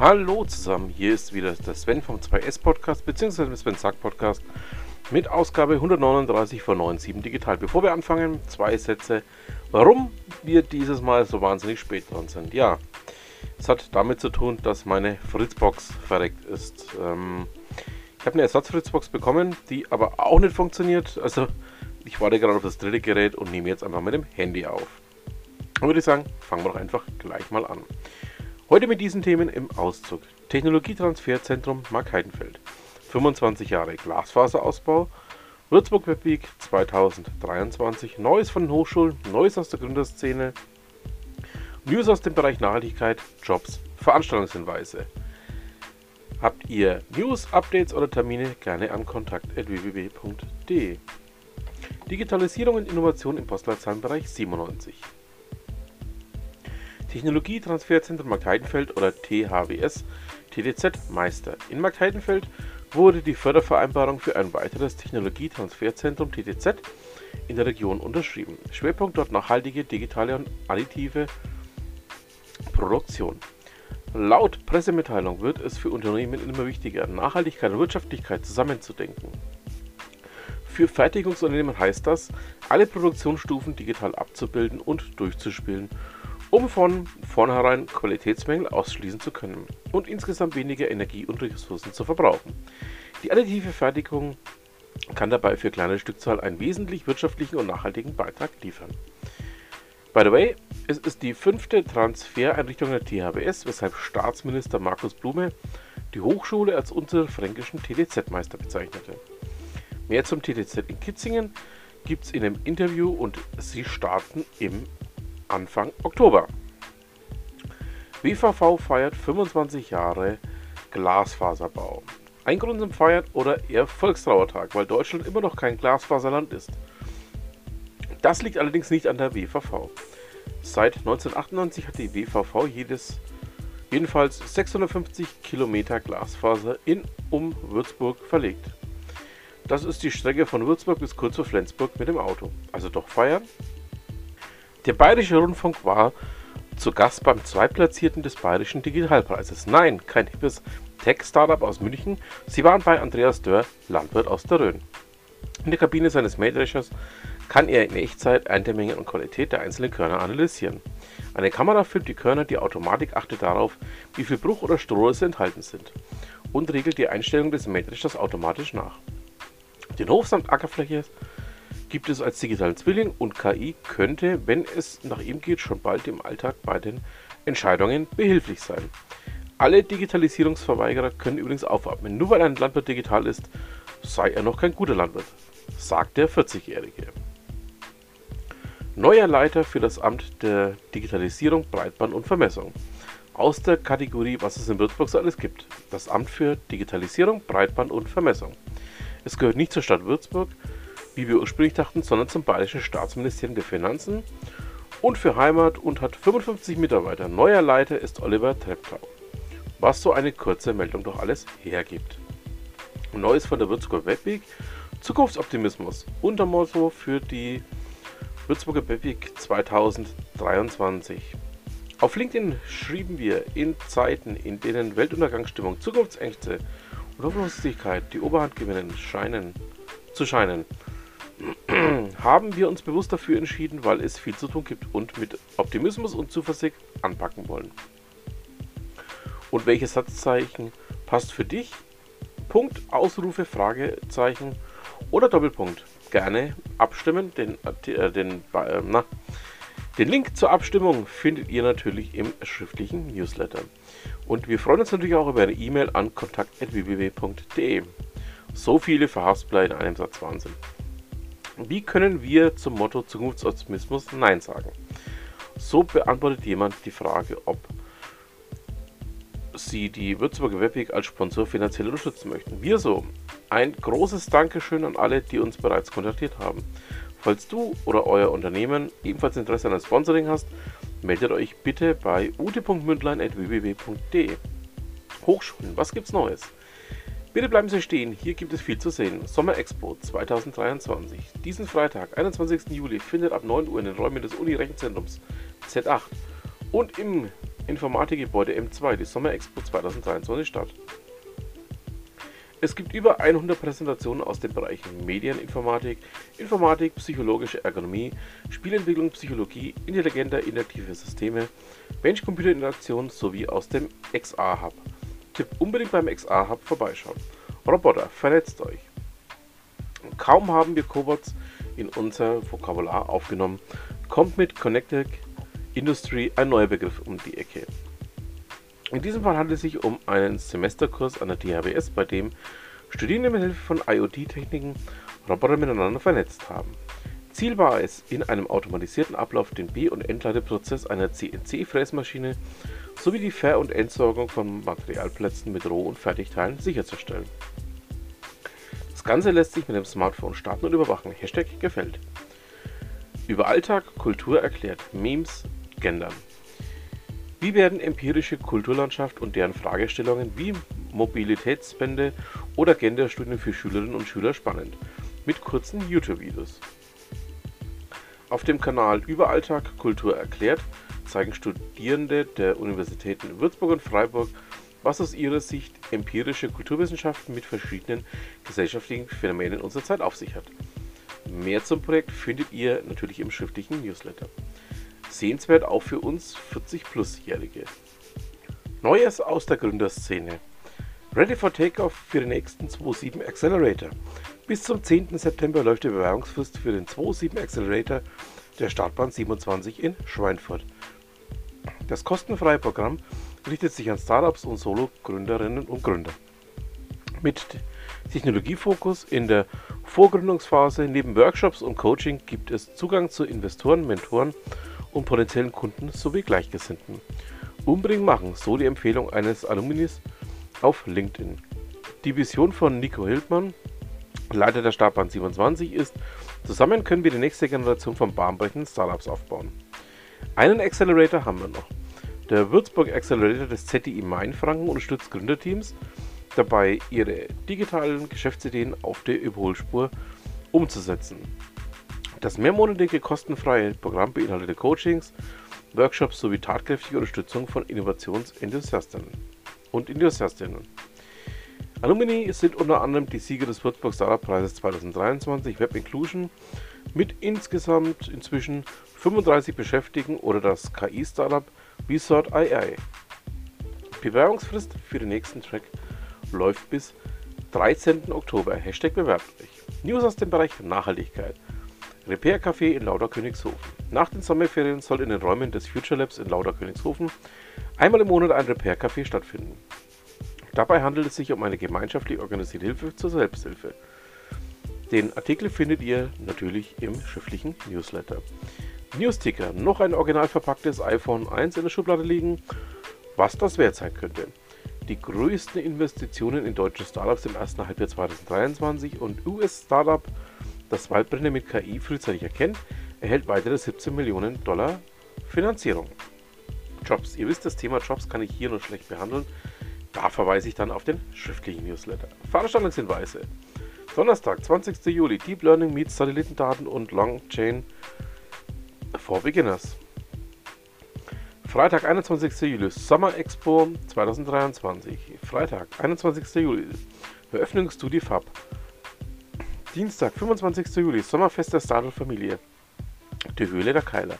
Hallo zusammen, hier ist wieder der Sven vom 2S Podcast bzw. Sven Sack Podcast mit Ausgabe 139 von 97 Digital. Bevor wir anfangen, zwei Sätze, warum wir dieses Mal so wahnsinnig spät dran sind. Ja, es hat damit zu tun, dass meine Fritzbox verreckt ist. Ähm, ich habe eine Ersatz-Fritzbox bekommen, die aber auch nicht funktioniert. Also ich warte gerade auf das dritte Gerät und nehme jetzt einfach mit dem Handy auf. Dann würde ich sagen, fangen wir doch einfach gleich mal an. Heute mit diesen Themen im Auszug. Technologietransferzentrum Mark Heidenfeld. 25 Jahre Glasfaserausbau. Würzburg Webweek 2023. Neues von den Hochschulen, Neues aus der Gründerszene. News aus dem Bereich Nachhaltigkeit, Jobs, Veranstaltungshinweise. Habt ihr News, Updates oder Termine? Gerne an kontakt.www.de. Digitalisierung und Innovation im Postleitzahlenbereich 97. Technologietransferzentrum Marktheidenfeld oder THWS TTZ Meister. In Marktheidenfeld wurde die Fördervereinbarung für ein weiteres Technologietransferzentrum TTZ in der Region unterschrieben. Schwerpunkt dort nachhaltige, digitale und additive Produktion. Laut Pressemitteilung wird es für Unternehmen immer wichtiger, Nachhaltigkeit und Wirtschaftlichkeit zusammenzudenken. Für Fertigungsunternehmen heißt das, alle Produktionsstufen digital abzubilden und durchzuspielen um von vornherein Qualitätsmängel ausschließen zu können und insgesamt weniger Energie und Ressourcen zu verbrauchen. Die additive Fertigung kann dabei für kleine Stückzahl einen wesentlich wirtschaftlichen und nachhaltigen Beitrag liefern. By the way, es ist die fünfte Transfereinrichtung der THWS, weshalb Staatsminister Markus Blume die Hochschule als unterfränkischen TTZ-Meister bezeichnete. Mehr zum TTZ in Kitzingen gibt es in einem Interview und sie starten im Anfang Oktober. WVV feiert 25 Jahre Glasfaserbau. Ein Grund zum Feiern oder eher Volkstrauertag, weil Deutschland immer noch kein Glasfaserland ist. Das liegt allerdings nicht an der WVV. Seit 1998 hat die WVV jedes, jedenfalls 650 Kilometer Glasfaser in um Würzburg verlegt. Das ist die Strecke von Würzburg bis kurz vor Flensburg mit dem Auto. Also doch feiern der Bayerische Rundfunk war zu Gast beim Zweitplatzierten des Bayerischen Digitalpreises. Nein, kein hippes Tech-Startup aus München. Sie waren bei Andreas Dörr, Landwirt aus der Rhön. In der Kabine seines Mähdreschers kann er in Echtzeit Erntemenge und Qualität der einzelnen Körner analysieren. Eine Kamera filmt die Körner, die Automatik achtet darauf, wie viel Bruch oder Strohrisse enthalten sind und regelt die Einstellung des Mähdreschers automatisch nach. Den Hof samt Ackerfläche gibt es als digitalen Zwilling und KI könnte, wenn es nach ihm geht, schon bald im Alltag bei den Entscheidungen behilflich sein. Alle Digitalisierungsverweigerer können übrigens aufatmen. Nur weil ein Landwirt digital ist, sei er noch kein guter Landwirt, sagt der 40-Jährige. Neuer Leiter für das Amt der Digitalisierung, Breitband und Vermessung. Aus der Kategorie, was es in Würzburg so alles gibt. Das Amt für Digitalisierung, Breitband und Vermessung. Es gehört nicht zur Stadt Würzburg, wie wir ursprünglich dachten, sondern zum Bayerischen Staatsministerium der Finanzen und für Heimat und hat 55 Mitarbeiter. Neuer Leiter ist Oliver Treptau. Was so eine kurze Meldung doch alles hergibt. Neues von der Würzburger Webweek, Zukunftsoptimismus, Untermotto für die Würzburger Webweek 2023. Auf LinkedIn schrieben wir in Zeiten, in denen Weltuntergangsstimmung, Zukunftsängste und Hoffnungslosigkeit die Oberhand gewinnen scheinen, zu scheinen, haben wir uns bewusst dafür entschieden, weil es viel zu tun gibt und mit Optimismus und Zuversicht anpacken wollen. Und welches Satzzeichen passt für dich? Punkt, Ausrufe, Fragezeichen oder Doppelpunkt. Gerne abstimmen. Den, äh, den, äh, na, den Link zur Abstimmung findet ihr natürlich im schriftlichen Newsletter. Und wir freuen uns natürlich auch über eine E-Mail an kontakt.www.de. So viele Verhaftblei in einem Satz Wahnsinn. Wie können wir zum Motto Zukunftsoptimismus Nein sagen? So beantwortet jemand die Frage, ob Sie die Würzburger Webweg als Sponsor finanziell unterstützen möchten. Wir so. Ein großes Dankeschön an alle, die uns bereits kontaktiert haben. Falls du oder euer Unternehmen ebenfalls Interesse an einem Sponsoring hast, meldet euch bitte bei ute.mündlein.www.de. Hochschulen, was gibt's Neues? Bitte bleiben Sie stehen, hier gibt es viel zu sehen. Sommer Expo 2023. Diesen Freitag, 21. Juli, findet ab 9 Uhr in den Räumen des Uni-Rechenzentrums Z8 und im Informatikgebäude M2, die Sommer Expo 2023 statt. Es gibt über 100 Präsentationen aus den Bereichen Medieninformatik, Informatik, psychologische Ergonomie, Spielentwicklung, Psychologie, intelligenter interaktive Systeme, Mensch-Computer-Interaktion sowie aus dem XA-Hub. Tipp unbedingt beim XA-Hub vorbeischauen. Roboter, vernetzt euch. Kaum haben wir Cobots in unser Vokabular aufgenommen, kommt mit Connected Industry ein neuer Begriff um die Ecke. In diesem Fall handelt es sich um einen Semesterkurs an der THWS, bei dem Studierende mit Hilfe von IoT-Techniken Roboter miteinander vernetzt haben. Ziel war es, in einem automatisierten Ablauf den B- und Endladeprozess einer CNC-Fräsmaschine sowie die Ver- und Entsorgung von Materialplätzen mit Roh- und Fertigteilen sicherzustellen. Das Ganze lässt sich mit dem Smartphone starten und überwachen. Hashtag gefällt. Über Alltag, Kultur erklärt, Memes, Gendern. Wie werden empirische Kulturlandschaft und deren Fragestellungen wie Mobilitätsspende oder Genderstudien für Schülerinnen und Schüler spannend? Mit kurzen YouTube-Videos. Auf dem Kanal Überalltag Kultur erklärt zeigen Studierende der Universitäten Würzburg und Freiburg, was aus ihrer Sicht empirische Kulturwissenschaften mit verschiedenen gesellschaftlichen Phänomenen unserer Zeit auf sich hat. Mehr zum Projekt findet ihr natürlich im schriftlichen Newsletter. Sehenswert auch für uns 40-Plus-Jährige. Neues aus der Gründerszene. Ready for Takeoff für den nächsten 2.7 Accelerator. Bis zum 10. September läuft die Bewerbungsfrist für den 2.7 Accelerator der Startbahn 27 in Schweinfurt. Das kostenfreie Programm richtet sich an Startups und Solo-Gründerinnen und Gründer. Mit Technologiefokus in der Vorgründungsphase neben Workshops und Coaching gibt es Zugang zu Investoren, Mentoren und potenziellen Kunden sowie Gleichgesinnten. Unbedingt machen, so die Empfehlung eines Alumnis auf LinkedIn. Die Vision von Nico Hildmann, Leiter der Startbahn 27, ist, zusammen können wir die nächste Generation von bahnbrechenden Startups aufbauen. Einen Accelerator haben wir noch. Der Würzburg Accelerator des ZDI Mainfranken unterstützt Gründerteams dabei, ihre digitalen Geschäftsideen auf der Überholspur umzusetzen. Das mehrmonatige kostenfreie Programm beinhaltet Coachings, Workshops sowie tatkräftige Unterstützung von Innovationsenthusiastinnen und Enthusiastinnen. Alumni sind unter anderem die Sieger des Würzburg Startup Preises 2023 Web Inclusion mit insgesamt inzwischen 35 Beschäftigten oder das KI-Startup Resort AI. Bewerbungsfrist für den nächsten Track läuft bis 13. Oktober. Hashtag bewerbt euch. News aus dem Bereich Nachhaltigkeit. Repair Café in Lauderkönigshofen. Nach den Sommerferien soll in den Räumen des Future Labs in Lauderkönigshofen einmal im Monat ein Repair Café stattfinden. Dabei handelt es sich um eine gemeinschaftlich organisierte Hilfe zur Selbsthilfe. Den Artikel findet ihr natürlich im schriftlichen Newsletter. Newsticker, noch ein original verpacktes iPhone 1 in der Schublade liegen, was das wert sein könnte. Die größten Investitionen in deutsche Startups im ersten Halbjahr 2023 und US-Startup das Waldbrände mit KI frühzeitig erkennt, erhält weitere 17 Millionen Dollar Finanzierung. Jobs. Ihr wisst, das Thema Jobs kann ich hier nur schlecht behandeln. Da verweise ich dann auf den schriftlichen Newsletter. Veranstaltungshinweise. Donnerstag, 20. Juli, Deep Learning meets Satellitendaten und Long Chain for Beginners. Freitag, 21. Juli, Summer Expo 2023. Freitag, 21. Juli, Eröffnungsstudie FAB. Dienstag, 25. Juli, Sommerfest der Startup-Familie. Die Höhle der Keiler.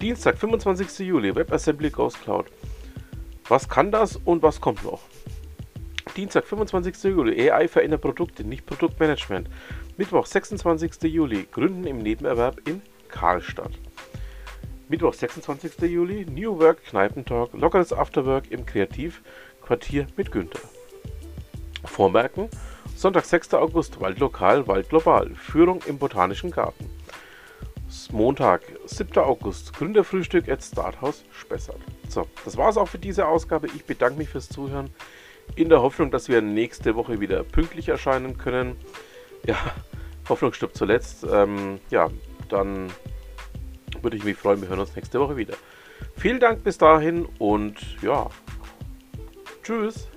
Dienstag, 25. Juli, WebAssembly Ghost Cloud. Was kann das und was kommt noch? Dienstag, 25. Juli, AI verändert Produkte, nicht Produktmanagement. Mittwoch, 26. Juli, Gründen im Nebenerwerb in Karlstadt. Mittwoch, 26. Juli, New Work Kneipentalk, lockeres Afterwork im Kreativquartier mit Günther. Vormerken, Sonntag, 6. August, Waldlokal, Waldglobal, Führung im Botanischen Garten. Montag, 7. August, Gründerfrühstück at Starthaus Spessart. So, das war es auch für diese Ausgabe. Ich bedanke mich fürs Zuhören. In der Hoffnung, dass wir nächste Woche wieder pünktlich erscheinen können. Ja, Hoffnung stirbt zuletzt. Ähm, ja, dann würde ich mich freuen. Wir hören uns nächste Woche wieder. Vielen Dank bis dahin und ja, tschüss.